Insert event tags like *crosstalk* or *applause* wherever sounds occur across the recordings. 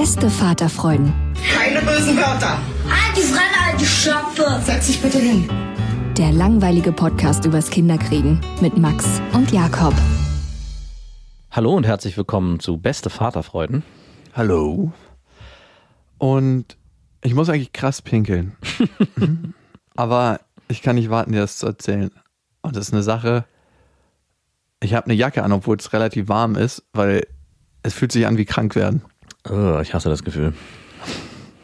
Beste Vaterfreuden. Keine bösen Wörter. Die Fremde, die Schöpfe. Setz dich bitte hin. Der langweilige Podcast übers Kinderkriegen mit Max und Jakob. Hallo und herzlich willkommen zu Beste Vaterfreuden. Hallo. Und ich muss eigentlich krass pinkeln. *laughs* Aber ich kann nicht warten, dir das zu erzählen. Und das ist eine Sache. Ich habe eine Jacke an, obwohl es relativ warm ist, weil es fühlt sich an wie krank werden. Ich hasse das Gefühl,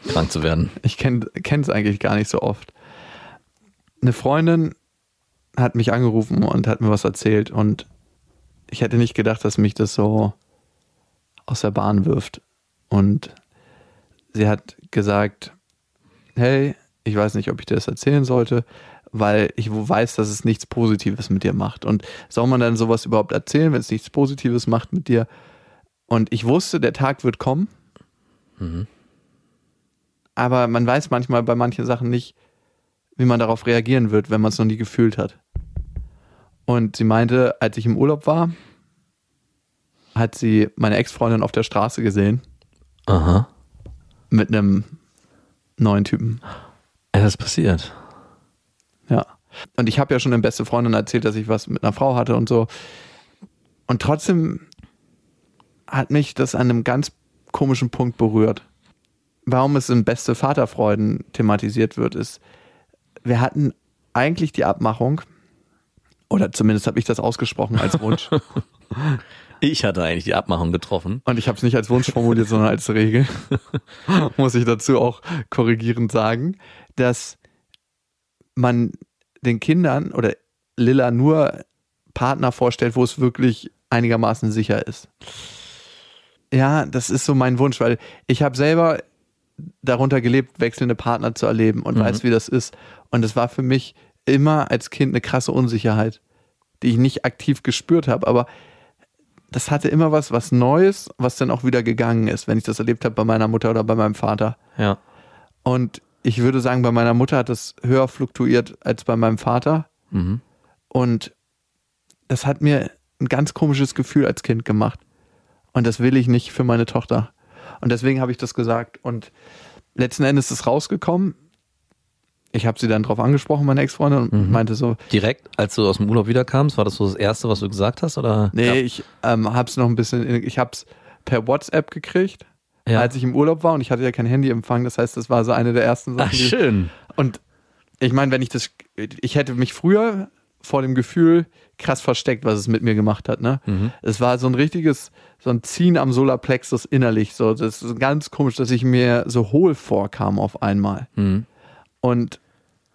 krank zu werden. Ich kenne es eigentlich gar nicht so oft. Eine Freundin hat mich angerufen und hat mir was erzählt und ich hätte nicht gedacht, dass mich das so aus der Bahn wirft. Und sie hat gesagt, hey, ich weiß nicht, ob ich dir das erzählen sollte, weil ich weiß, dass es nichts Positives mit dir macht. Und soll man dann sowas überhaupt erzählen, wenn es nichts Positives macht mit dir? Und ich wusste, der Tag wird kommen. Aber man weiß manchmal bei manchen Sachen nicht, wie man darauf reagieren wird, wenn man es noch nie gefühlt hat. Und sie meinte, als ich im Urlaub war, hat sie meine Ex-Freundin auf der Straße gesehen Aha. mit einem neuen Typen. Es ist passiert. Ja. Und ich habe ja schon in beste Freundin erzählt, dass ich was mit einer Frau hatte und so. Und trotzdem hat mich das an einem ganz komischen Punkt berührt. Warum es in beste Vaterfreuden thematisiert wird, ist, wir hatten eigentlich die Abmachung, oder zumindest habe ich das ausgesprochen als Wunsch. *laughs* Ich hatte eigentlich die Abmachung getroffen. Und ich habe es nicht als Wunsch formuliert, sondern als Regel. *laughs* Muss ich dazu auch korrigierend sagen, dass man den Kindern oder Lilla nur Partner vorstellt, wo es wirklich einigermaßen sicher ist. Ja, das ist so mein Wunsch, weil ich habe selber darunter gelebt, wechselnde Partner zu erleben und Mhm. weiß, wie das ist. Und es war für mich immer als Kind eine krasse Unsicherheit, die ich nicht aktiv gespürt habe, aber das hatte immer was, was Neues, was dann auch wieder gegangen ist, wenn ich das erlebt habe bei meiner Mutter oder bei meinem Vater. Ja. Und ich würde sagen, bei meiner Mutter hat es höher fluktuiert als bei meinem Vater. Mhm. Und das hat mir ein ganz komisches Gefühl als Kind gemacht. Und das will ich nicht für meine Tochter. Und deswegen habe ich das gesagt. Und letzten Endes ist es rausgekommen. Ich habe sie dann drauf angesprochen, meine Ex-Freundin, und Mhm. meinte so, Direkt, als du aus dem Urlaub wiederkamst, war das so das Erste, was du gesagt hast? Oder? nee, ich ähm, habe es noch ein bisschen, ich habe es per WhatsApp gekriegt, Ja. als ich im Urlaub war und ich hatte ja kein Handyempfang. Das heißt, das war so eine der ersten Sachen. Ach, schön. Und ich meine, wenn ich das, ich hätte mich früher vor dem Gefühl krass versteckt, was es mit mir gemacht hat. Ne? Mhm. Es war so ein richtiges, so ein Ziehen am Solarplexus innerlich. So, das ist ganz komisch, dass ich mir so hohl vorkam auf einmal. Mhm. Und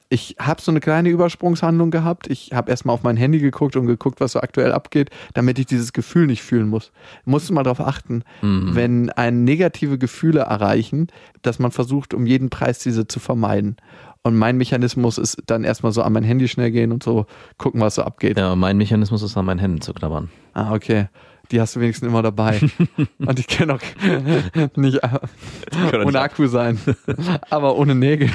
ich habe so eine kleine Übersprungshandlung gehabt. Ich habe erstmal auf mein Handy geguckt und geguckt, was so aktuell abgeht, damit ich dieses Gefühl nicht fühlen muss. Musst du mal darauf achten, Mhm. wenn einen negative Gefühle erreichen, dass man versucht, um jeden Preis diese zu vermeiden. Und mein Mechanismus ist dann erstmal so an mein Handy schnell gehen und so gucken, was so abgeht. Ja, mein Mechanismus ist an meinen Händen zu knabbern. Ah, okay. Die hast du wenigstens immer dabei. *laughs* und die können auch *laughs* nicht ohne nicht Akku sein, *laughs* aber ohne Nägel.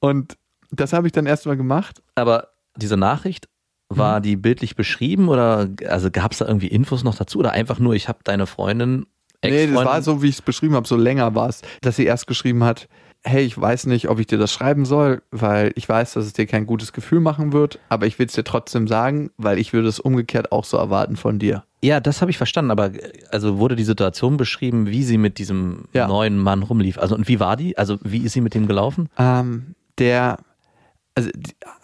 und das habe ich dann erstmal gemacht. Aber diese Nachricht, war die bildlich beschrieben oder also gab es da irgendwie Infos noch dazu oder einfach nur, ich habe deine Freundin, Nee, das war so, wie ich es beschrieben habe, so länger war es, dass sie erst geschrieben hat, hey, ich weiß nicht, ob ich dir das schreiben soll, weil ich weiß, dass es dir kein gutes Gefühl machen wird, aber ich will es dir trotzdem sagen, weil ich würde es umgekehrt auch so erwarten von dir. Ja, das habe ich verstanden, aber also wurde die Situation beschrieben, wie sie mit diesem Ja. neuen Mann rumlief. Also und wie war die? Also wie ist sie mit dem gelaufen? Ähm, der, also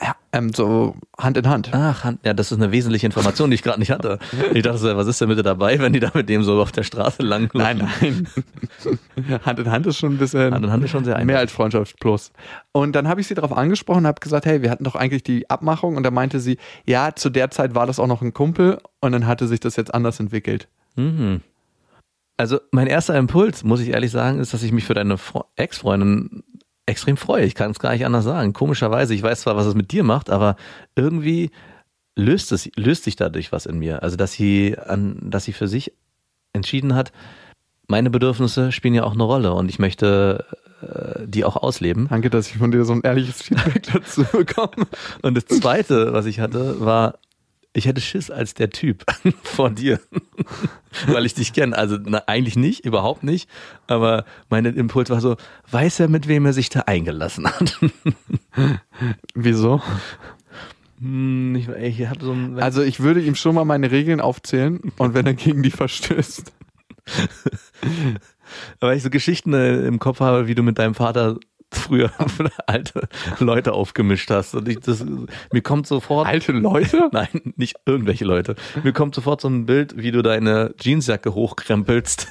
ja, ähm, so Hand in Hand. Ach, Han- ja, das ist eine wesentliche Information, die ich gerade nicht hatte. Ich dachte, so, was ist denn mit dir dabei, wenn die da mit dem so auf der Straße lang Nein, nein. *laughs* Hand in Hand ist schon ein bisschen Hand in Hand ist schon sehr mehr als Freundschaft plus. Und dann habe ich sie darauf angesprochen und habe gesagt, hey, wir hatten doch eigentlich die Abmachung. Und da meinte sie, ja, zu der Zeit war das auch noch ein Kumpel und dann hatte sich das jetzt anders entwickelt. Mhm. Also mein erster Impuls, muss ich ehrlich sagen, ist, dass ich mich für deine Fre- Ex-Freundin extrem freue. Ich kann es gar nicht anders sagen. Komischerweise, ich weiß zwar, was es mit dir macht, aber irgendwie löst es löst sich dadurch was in mir. Also dass sie an, dass sie für sich entschieden hat, meine Bedürfnisse spielen ja auch eine Rolle und ich möchte äh, die auch ausleben. Danke, dass ich von dir so ein ehrliches Feedback *laughs* dazu bekomme. Und das zweite, was ich hatte, war, ich hätte Schiss als der Typ *laughs* vor dir. *laughs* Weil ich dich kenne. Also na, eigentlich nicht, überhaupt nicht. Aber mein Impuls war so, weiß er, mit wem er sich da eingelassen hat? *laughs* Wieso? Hm, ich, ich hab so ein, Also ich würde ihm schon mal meine Regeln aufzählen und wenn er gegen die verstößt. weil ich so Geschichten äh, im Kopf habe, wie du mit deinem Vater früher *laughs* alte Leute aufgemischt hast. Und ich, das, mir kommt sofort. Alte Leute? *laughs* Nein, nicht irgendwelche Leute. Mir kommt sofort so ein Bild, wie du deine Jeansjacke hochkrempelst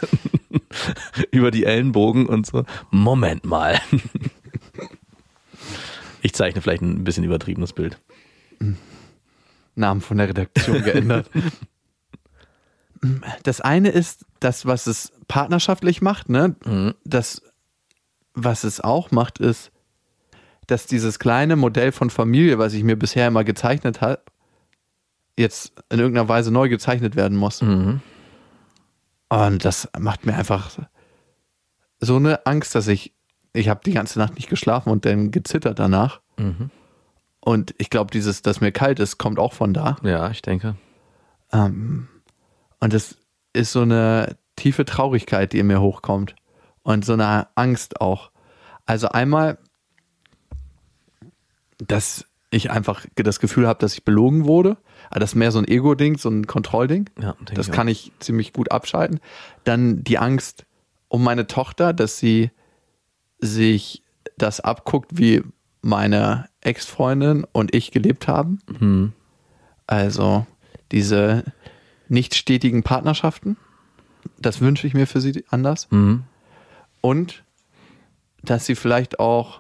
*laughs* über die Ellenbogen und so. Moment mal. Ich zeichne vielleicht ein bisschen übertriebenes Bild. Namen von der Redaktion geändert. Das eine ist das, was es partnerschaftlich macht, ne? Das, was es auch macht, ist, dass dieses kleine Modell von Familie, was ich mir bisher immer gezeichnet habe, jetzt in irgendeiner Weise neu gezeichnet werden muss. Und das macht mir einfach so eine Angst, dass ich, ich habe die ganze Nacht nicht geschlafen und dann gezittert danach. Und ich glaube, dieses, dass mir kalt ist, kommt auch von da. Ja, ich denke. Ähm, und es ist so eine tiefe Traurigkeit, die in mir hochkommt. Und so eine Angst auch. Also einmal, dass ich einfach das Gefühl habe, dass ich belogen wurde. Aber das ist mehr so ein Ego-Ding, so ein Kontrollding. Ja, das kann ich ziemlich gut abschalten. Dann die Angst um meine Tochter, dass sie sich das abguckt, wie meine Ex-Freundin und ich gelebt haben. Hm. Also diese nicht stetigen Partnerschaften, das wünsche ich mir für sie anders. Mhm. Und dass sie vielleicht auch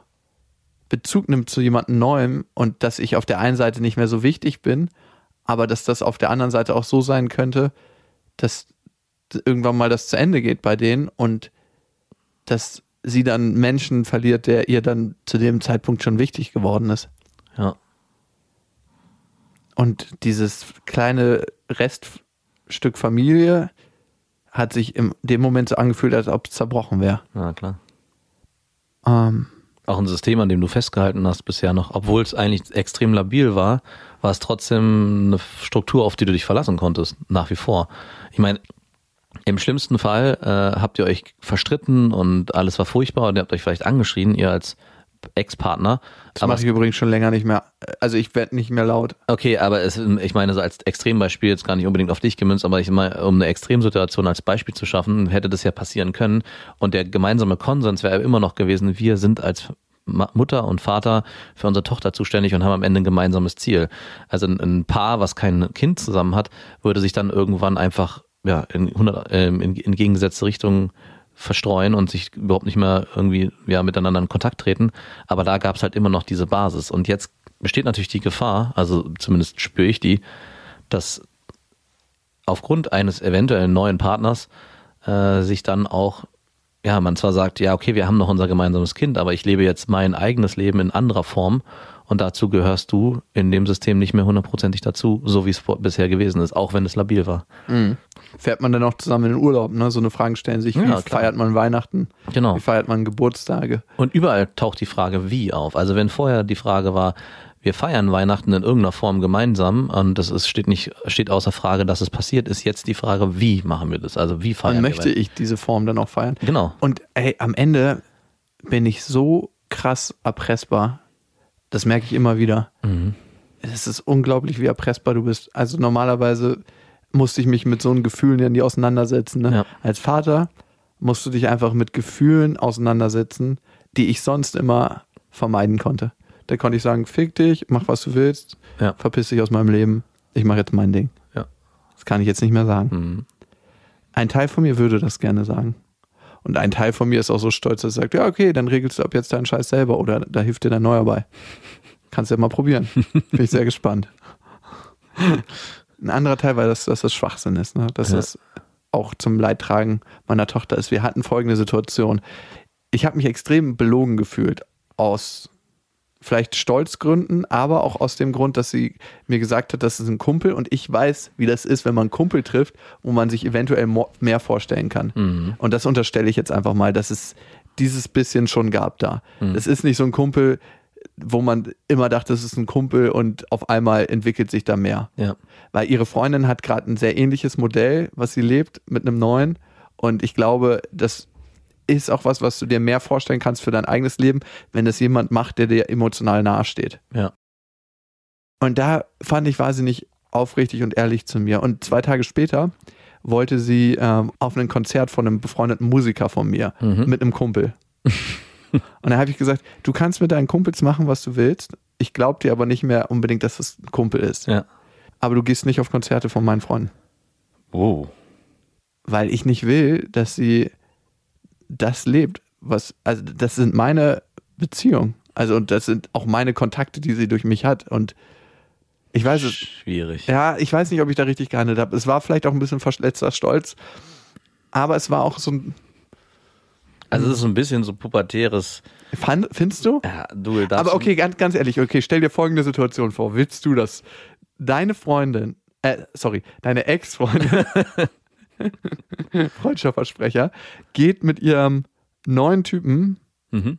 Bezug nimmt zu jemandem Neuem und dass ich auf der einen Seite nicht mehr so wichtig bin, aber dass das auf der anderen Seite auch so sein könnte, dass irgendwann mal das zu Ende geht bei denen und dass sie dann Menschen verliert, der ihr dann zu dem Zeitpunkt schon wichtig geworden ist. Ja. Und dieses kleine Reststück Familie hat sich in dem Moment so angefühlt, als ob es zerbrochen wäre. Ja, klar. Ähm, Auch ein System, an dem du festgehalten hast bisher noch, obwohl es eigentlich extrem labil war, war es trotzdem eine Struktur, auf die du dich verlassen konntest, nach wie vor. Ich meine, im schlimmsten Fall äh, habt ihr euch verstritten und alles war furchtbar und ihr habt euch vielleicht angeschrien, ihr als Ex-Partner. das mache ich übrigens schon länger nicht mehr. Also ich werde nicht mehr laut. Okay, aber es, ich meine, so als Extrembeispiel jetzt gar nicht unbedingt auf dich gemünzt, aber ich meine, um eine Extremsituation als Beispiel zu schaffen, hätte das ja passieren können. Und der gemeinsame Konsens wäre immer noch gewesen, wir sind als Mutter und Vater für unsere Tochter zuständig und haben am Ende ein gemeinsames Ziel. Also ein, Paar, was kein Kind zusammen hat, würde sich dann irgendwann einfach ja, in, 100, ähm, in, in gegengesetzte Richtungen verstreuen und sich überhaupt nicht mehr irgendwie ja, miteinander in Kontakt treten. Aber da gab es halt immer noch diese Basis. Und jetzt besteht natürlich die Gefahr, also zumindest spüre ich die, dass aufgrund eines eventuellen neuen Partners äh, sich dann auch, ja, man zwar sagt, ja, okay, wir haben noch unser gemeinsames Kind, aber ich lebe jetzt mein eigenes Leben in anderer Form und dazu gehörst du in dem System nicht mehr hundertprozentig dazu, so wie es bisher gewesen ist, auch wenn es labil war. Fährt man dann auch zusammen in den Urlaub? Ne? So eine Fragen stellen sich, wie Ja, feiert man Weihnachten? Genau. Wie feiert man Geburtstage? Und überall taucht die Frage wie auf. Also wenn vorher die Frage war, wir feiern Weihnachten in irgendeiner Form gemeinsam und das ist, steht nicht, steht außer Frage, dass es passiert, ist jetzt die Frage, wie machen wir das? Also wie feiern Dann wir möchte ich diese Form dann auch feiern. Genau. Und ey, am Ende bin ich so krass erpressbar. Das merke ich immer wieder. Es ist unglaublich, wie erpressbar du bist. Also normalerweise musste ich mich mit so einem Gefühlen ja nie auseinandersetzen. Ne? Ja. Als Vater musst du dich einfach mit Gefühlen auseinandersetzen, die ich sonst immer vermeiden konnte. Da konnte ich sagen, fick dich, mach was du willst, Ja. verpiss dich aus meinem Leben, ich mache jetzt mein Ding. Ja. Das kann ich jetzt nicht mehr sagen. Mhm. Ein Teil von mir würde das gerne sagen. Und ein Teil von mir ist auch so stolz, dass er sagt, ja, okay, dann regelst du ab jetzt deinen Scheiß selber oder da hilft dir dein Neuer bei. Kannst ja mal probieren. Bin ich sehr gespannt. Ein anderer Teil war, dass, dass das Schwachsinn ist, ne? dass Ja. das auch zum Leidtragen meiner Tochter ist. Wir hatten folgende Situation. Ich habe mich extrem belogen gefühlt aus vielleicht Stolzgründen, aber auch aus dem Grund, dass sie mir gesagt hat, das ist ein Kumpel und ich weiß, wie das ist, wenn man einen Kumpel trifft, wo man sich eventuell mehr vorstellen kann. Und das unterstelle ich jetzt einfach mal, dass es dieses bisschen schon gab da. Es ist nicht so ein Kumpel, wo man immer dachte, das ist ein Kumpel und auf einmal entwickelt sich da mehr. Ja. Weil ihre Freundin hat gerade ein sehr ähnliches Modell, was sie lebt, mit einem neuen. Und ich glaube, das ist auch was, was du dir mehr vorstellen kannst für dein eigenes Leben, wenn das jemand macht, der dir emotional nahesteht. Ja. Und da fand ich, war sie nicht aufrichtig und ehrlich zu mir. Und zwei Tage später wollte sie ähm, auf ein Konzert von einem befreundeten Musiker von mir Mhm. mit einem Kumpel. *laughs* und dann habe ich gesagt, du kannst mit deinen Kumpels machen, was du willst. Ich glaube dir aber nicht mehr unbedingt, dass es ein Kumpel ist. Ja. Aber du gehst nicht auf Konzerte von meinen Freunden. Oh. Weil ich nicht will, dass sie das lebt. Was, also das sind meine Beziehungen. Also und das sind auch meine Kontakte, die sie durch mich hat. Und ich weiß es, Schwierig. ja, ich weiß nicht, ob ich da richtig gehandelt habe. Es war vielleicht auch ein bisschen verschletzter Stolz, aber es war auch so ein. Also es ist so ein bisschen so pubertäres. Fand, findest du? Ja, du darfst. Aber okay, ganz, ganz ehrlich, okay, stell dir folgende Situation vor. Willst du, dass deine Freundin, äh, sorry, deine Ex-Freundin, *laughs* *laughs* Freundschaftsversprecher, geht mit ihrem neuen Typen Mhm.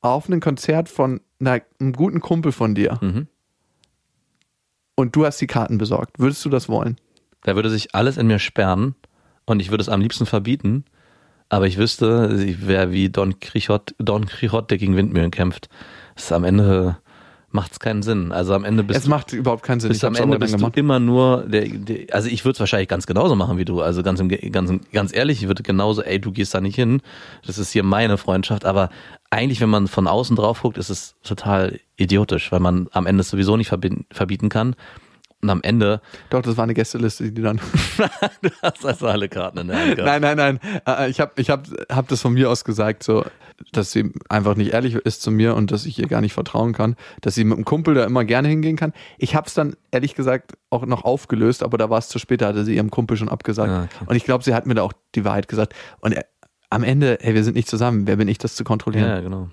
auf ein Konzert von einer, einem guten Kumpel von dir Mhm. und du hast die Karten besorgt. Würdest du das wollen? Da würde sich alles in mir sperren und ich würde es am liebsten verbieten. Aber ich wüsste, ich wäre wie Don Quixote, Don Quixote, der gegen Windmühlen kämpft. Das ist am Ende macht es keinen Sinn. Also am Ende bist es macht überhaupt keinen Sinn. Ich am Ende bist du gemacht. immer nur der, der also ich würde es wahrscheinlich ganz genauso machen wie du. Also ganz im, ganz, ganz ehrlich, ich würde genauso, ey, du gehst da nicht hin. Das ist hier meine Freundschaft. Aber eigentlich, wenn man von außen drauf guckt, ist es total idiotisch, weil man am Ende es sowieso nicht verbieten kann. Und am Ende Doch, das war eine Gästeliste, die dann. *laughs* du hast also alle Karten in der Hand gehabt. nein, nein, nein. Äh, Ich habe ich hab, hab das von mir aus gesagt, so, dass sie einfach nicht ehrlich ist zu mir und dass ich ihr gar nicht vertrauen kann, dass sie mit einem Kumpel da immer gerne hingehen kann. Ich habe es dann ehrlich gesagt auch noch aufgelöst, aber da war es zu spät, da hatte sie ihrem Kumpel schon abgesagt. Ah, okay. Und ich glaube, sie hat mir da auch die Wahrheit gesagt. Und äh, am Ende, hey, wir sind nicht zusammen. Wer bin ich, das zu kontrollieren? Ja, genau.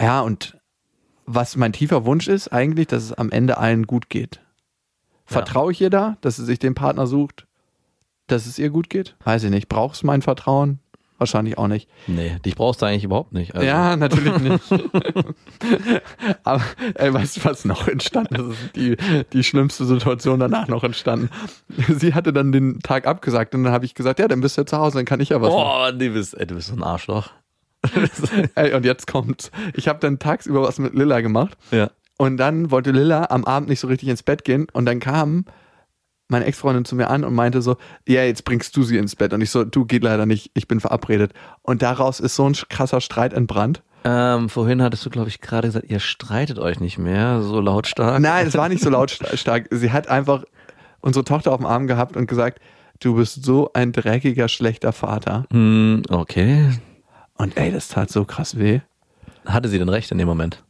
Ja, und was mein tiefer Wunsch ist, eigentlich, dass es am Ende allen gut geht. Vertraue ich ihr da, dass sie sich den Partner sucht, dass es ihr gut geht? Weiß ich nicht. Brauchst du mein Vertrauen? Wahrscheinlich auch nicht. Nee, dich brauchst du eigentlich überhaupt nicht. Also, Ja, natürlich nicht. *laughs* Aber ey, weißt du, was noch entstanden ist? Die, die schlimmste Situation danach noch entstanden. *laughs* Sie hatte dann den Tag abgesagt und dann habe ich gesagt, ja, dann bist du ja zu Hause, dann kann ich ja was machen. Boah, du bist, ey, du bist so ein Arschloch. *laughs* Ey, und jetzt kommt's. Ich habe dann tagsüber was mit Lilla gemacht Ja. Und dann wollte Lilla am Abend nicht so richtig ins Bett gehen und dann kam meine Ex-Freundin zu mir an und meinte so, ja, jetzt bringst du sie ins Bett. Und ich so, du geht leider nicht, ich bin verabredet. Und daraus ist so ein krasser Streit entbrannt. Ähm, vorhin hattest du, glaube ich, gerade gesagt, ihr streitet euch nicht mehr so lautstark. Nein, es war nicht so lautstark. Sie hat einfach unsere Tochter auf dem Arm gehabt und gesagt, du bist so ein dreckiger, schlechter Vater. Hm, okay. Und ey, das tat so krass weh. Hatte sie denn recht in dem Moment?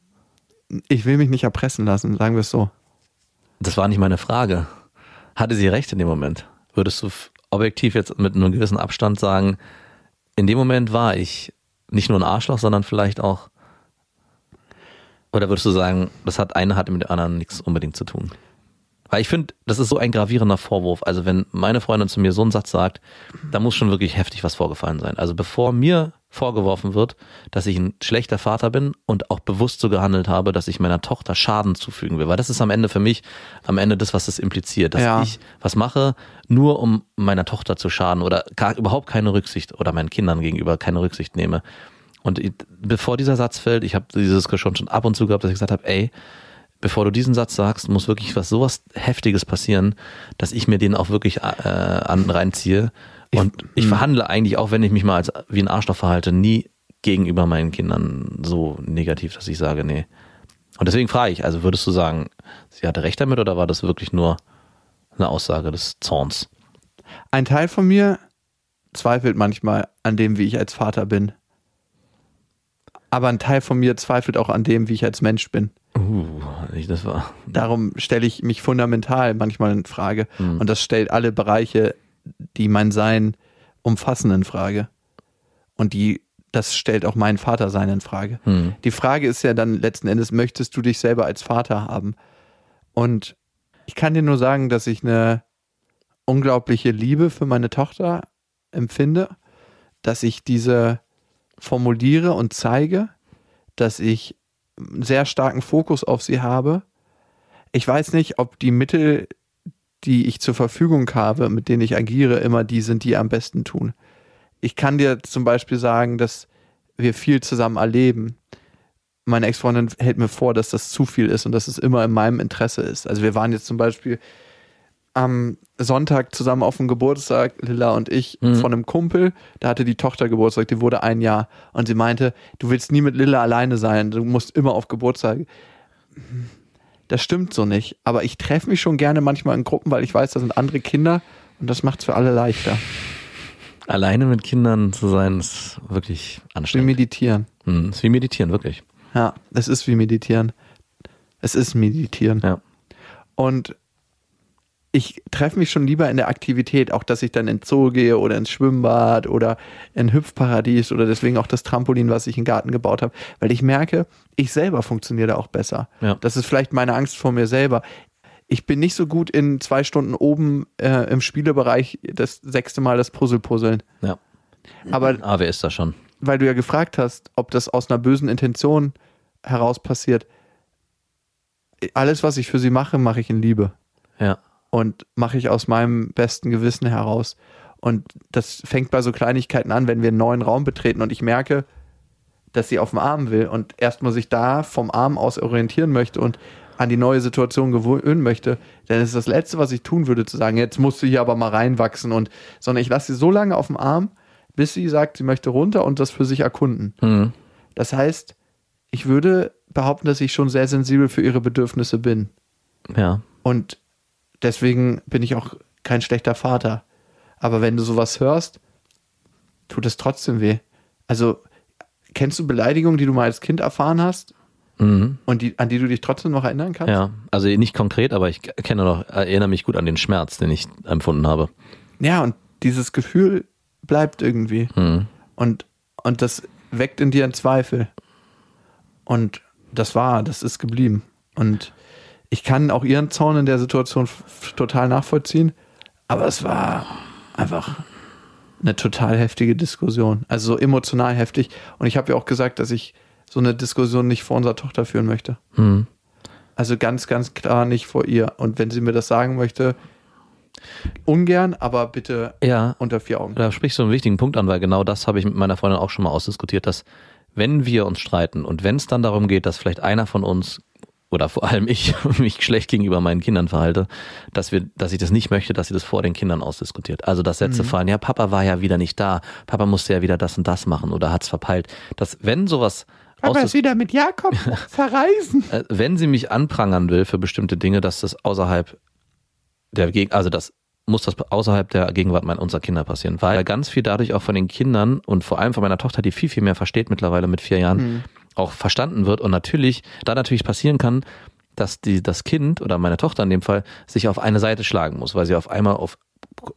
Ich will mich nicht erpressen lassen, sagen wir es so. Das war nicht meine Frage. Hatte sie recht in dem Moment? Würdest du objektiv jetzt mit einem gewissen Abstand sagen, in dem Moment war ich nicht nur ein Arschloch, sondern vielleicht auch. Oder würdest du sagen, das hat eine hat mit der anderen nichts unbedingt zu tun? Weil ich finde, das ist so ein gravierender Vorwurf. Also wenn meine Freundin zu mir so einen Satz sagt, da muss schon wirklich heftig was vorgefallen sein. Also bevor mir vorgeworfen wird, dass ich ein schlechter Vater bin und auch bewusst so gehandelt habe, dass ich meiner Tochter Schaden zufügen will. Weil das ist am Ende für mich, am Ende das, was es impliziert, dass Ja. ich was mache, nur um meiner Tochter zu schaden oder gar, überhaupt keine Rücksicht oder meinen Kindern gegenüber keine Rücksicht nehme. Und bevor dieser Satz fällt, ich habe diese Diskussion schon ab und zu gehabt, dass ich gesagt habe, ey, bevor du diesen Satz sagst, muss wirklich was sowas Heftiges passieren, dass ich mir den auch wirklich äh, an reinziehe. Und ich, verhandle eigentlich, auch wenn ich mich mal als wie ein Arschloch verhalte, nie gegenüber meinen Kindern so negativ, dass ich sage, nee. Und deswegen frage ich, also würdest du sagen, sie hatte recht damit oder war das wirklich nur eine Aussage des Zorns? Ein Teil von mir zweifelt manchmal an dem, wie ich als Vater bin. Aber ein Teil von mir zweifelt auch an dem, wie ich als Mensch bin. Uh, ich- das war. Darum stelle ich mich fundamental manchmal in Frage. Und das stellt alle Bereiche, die mein Sein umfassen, in Frage. Und die, das stellt auch mein Vatersein in Frage. Die Frage ist ja dann letzten Endes, möchtest du dich selber als Vater haben? Und ich kann dir nur sagen, dass ich eine unglaubliche Liebe für meine Tochter empfinde, dass ich diese formuliere und zeige, dass ich einen sehr starken Fokus auf sie habe. Ich weiß nicht, ob die Mittel, die ich zur Verfügung habe, mit denen ich agiere, immer die sind, die am besten tun. Ich kann dir zum Beispiel sagen, dass wir viel zusammen erleben. Meine Ex-Freundin hält mir vor, dass das zu viel ist und dass es immer in meinem Interesse ist. Also wir waren jetzt zum Beispiel am Sonntag zusammen auf dem Geburtstag, Lilla und ich, von einem Kumpel. Da hatte die Tochter Geburtstag, die wurde ein Jahr. Und sie meinte, du willst nie mit Lilla alleine sein, du musst immer auf Geburtstag. Das stimmt so nicht. Aber ich treffe mich schon gerne manchmal in Gruppen, weil ich weiß, da sind andere Kinder und das macht es für alle leichter. Alleine mit Kindern zu sein, ist wirklich Wie anstrengend. meditieren. Hm, ist wie meditieren, wirklich. Ja, es ist wie meditieren. Es ist meditieren. Ja. Und ich treffe mich schon lieber in der Aktivität, auch dass ich dann ins Zoo gehe oder ins Schwimmbad oder in Hüpfparadies oder deswegen auch das Trampolin, was ich im Garten gebaut habe, weil ich merke, ich selber funktioniere da auch besser. Ja. Das ist vielleicht meine Angst vor mir selber. Ich bin nicht so gut in zwei Stunden oben äh, im Spielebereich das sechste Mal das Puzzle puzzeln. ja. Aber Ah, wer ist das schon? weil du ja gefragt hast, ob das aus einer bösen Intention heraus passiert. Alles, was ich für sie mache, mache ich in Liebe Ja. Und mache ich aus meinem besten Gewissen heraus. Und das fängt bei so Kleinigkeiten an, wenn wir einen neuen Raum betreten und ich merke, dass sie auf dem Arm will und erstmal sich da vom Arm aus orientieren möchte und an die neue Situation gewöhnen möchte, dann ist das Letzte, was ich tun würde, zu sagen, jetzt musst du hier aber mal reinwachsen und, sondern ich lasse sie so lange auf dem Arm, bis sie sagt, sie möchte runter und das für sich erkunden. Hm. Das heißt, ich würde behaupten, dass ich schon sehr sensibel für ihre Bedürfnisse bin. Ja. Und deswegen bin ich auch kein schlechter Vater. Aber wenn du sowas hörst, tut es trotzdem weh. Also, kennst du Beleidigungen, die du mal als Kind erfahren hast Mhm. und die, an die du dich trotzdem noch erinnern kannst? Ja. Also nicht konkret, aber ich kenne noch, erinnere mich gut an den Schmerz, den ich empfunden habe. Ja, und dieses Gefühl bleibt irgendwie. Mhm. Und, und das weckt in dir einen Zweifel. Und das war, das ist geblieben. Und ich kann auch ihren Zorn in der Situation total nachvollziehen, aber es war einfach eine total heftige Diskussion. Also so emotional heftig. Und ich habe ja auch gesagt, dass ich so eine Diskussion nicht vor unserer Tochter führen möchte. Mhm. Also ganz, ganz klar nicht vor ihr. Und wenn sie mir das sagen möchte, ungern, aber bitte Ja. unter vier Augen. Da sprichst du einen wichtigen Punkt an, weil genau das habe ich mit meiner Freundin auch schon mal ausdiskutiert, dass wenn wir uns streiten und wenn es dann darum geht, dass vielleicht einer von uns oder vor allem ich *laughs* mich schlecht gegenüber meinen Kindern verhalte, dass wir, dass ich das nicht möchte, dass sie das vor den Kindern ausdiskutiert. Also dass Sätze fallen, ja, Papa war ja wieder nicht da, Papa musste ja wieder das und das machen oder hat's verpeilt. Dass wenn sowas Aber ausdis- ist wieder mit Jakob *laughs* verreisen. äh, wenn sie mich anprangern will für bestimmte Dinge, dass das außerhalb der Geg also das muss das außerhalb der Gegenwart meiner unserer Kinder passieren, weil ganz viel dadurch auch von den Kindern und vor allem von meiner Tochter, die viel viel mehr versteht mittlerweile mit vier Jahren, auch verstanden wird und natürlich da natürlich passieren kann, dass die das Kind oder meine Tochter in dem Fall sich auf eine Seite schlagen muss, weil sie auf einmal auf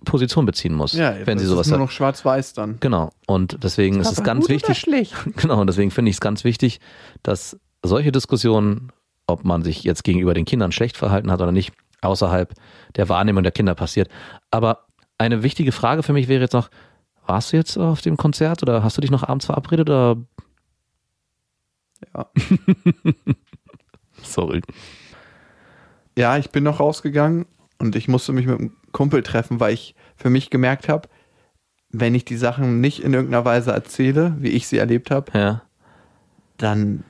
Position beziehen muss, wenn sie sowas ist nur sagt. noch schwarz-weiß dann. Genau. Und deswegen ist es Papa, ganz gut oder wichtig. schlecht? *laughs* Genau, und deswegen finde ich es ganz wichtig, dass solche Diskussionen, ob man sich jetzt gegenüber den Kindern schlecht verhalten hat oder nicht, außerhalb der Wahrnehmung der Kinder passiert. Aber eine wichtige Frage für mich wäre jetzt noch, warst du jetzt auf dem Konzert oder hast du dich noch abends verabredet oder? Ja. *laughs* Sorry. Ja, ich bin noch rausgegangen und ich musste mich mit einem Kumpel treffen, weil ich für mich gemerkt habe, wenn ich die Sachen nicht in irgendeiner Weise erzähle, wie ich sie erlebt habe, Ja. dann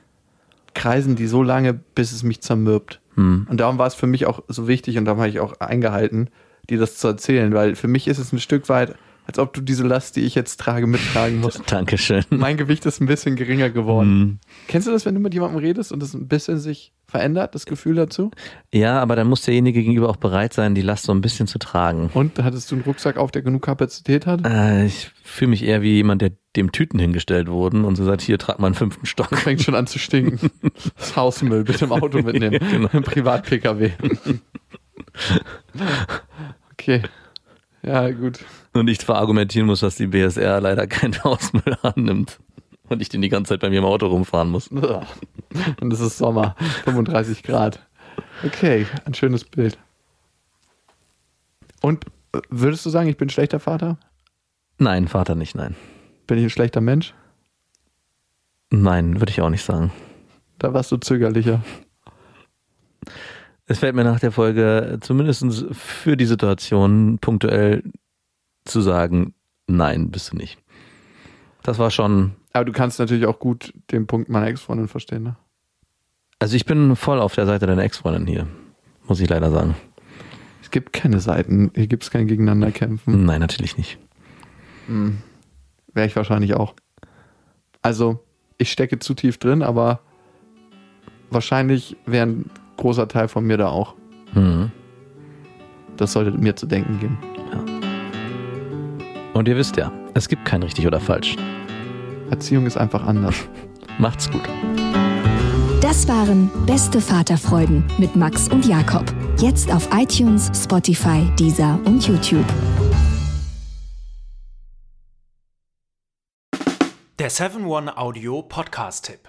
kreisen die so lange, bis es mich zermürbt. Hm. Und darum war es für mich auch so wichtig und darum habe ich auch eingehalten, dir das zu erzählen, weil für mich ist es ein Stück weit, als ob du diese Last, die ich jetzt trage, mittragen musst. *laughs* Dankeschön. mein Gewicht ist ein bisschen geringer geworden. Hm. Kennst du das, wenn du mit jemandem redest und es ein bisschen sich verändert, das Gefühl dazu? Ja, aber dann muss derjenige gegenüber auch bereit sein, die Last so ein bisschen zu tragen. Und hattest du einen Rucksack auf, der genug Kapazität hat? Äh, ich fühle mich eher wie jemand, der dem Tüten hingestellt wurden und so sagt, hier, trag mal einen fünften Stock. Fängt schon an zu stinken. *laughs* Das Hausmüll bitte im Auto mitnehmen. *laughs* Ja, genau. Im Privat-Pkw. Okay. Ja, gut. Und ich verargumentieren muss, dass die BSR leider keinen *laughs* Hausmüll annimmt. Und ich den die ganze Zeit bei mir im Auto rumfahren muss. Und es ist Sommer. 35 Grad. Okay, ein schönes Bild. Und äh, würdest du sagen, ich bin ein schlechter Vater? Nein, Vater nicht, nein. Bin ich ein schlechter Mensch? Nein, würde ich auch nicht sagen. Da warst du zögerlicher. Es fällt mir nach der Folge zumindest für die Situation punktuell zu sagen, nein, bist du nicht. Das war schon, Aber du kannst natürlich auch gut den Punkt meiner Ex-Freundin verstehen, ne? also ich bin voll auf der Seite deiner Ex-Freundin hier, muss ich leider sagen. Es gibt keine Seiten. Hier gibt es kein Gegeneinanderkämpfen. Nein, natürlich nicht. Wäre ich wahrscheinlich auch. Also, ich stecke zu tief drin, aber wahrscheinlich wäre ein großer Teil von mir da auch. Mhm. Das sollte mir zu denken geben. Und ihr wisst ja, es gibt kein richtig oder falsch. Erziehung ist einfach anders. *laughs* Macht's gut. Das waren Beste Vaterfreuden mit Max und Jakob. Jetzt auf iTunes, Spotify, Deezer und YouTube. Der 7-One-Audio-Podcast-Tipp.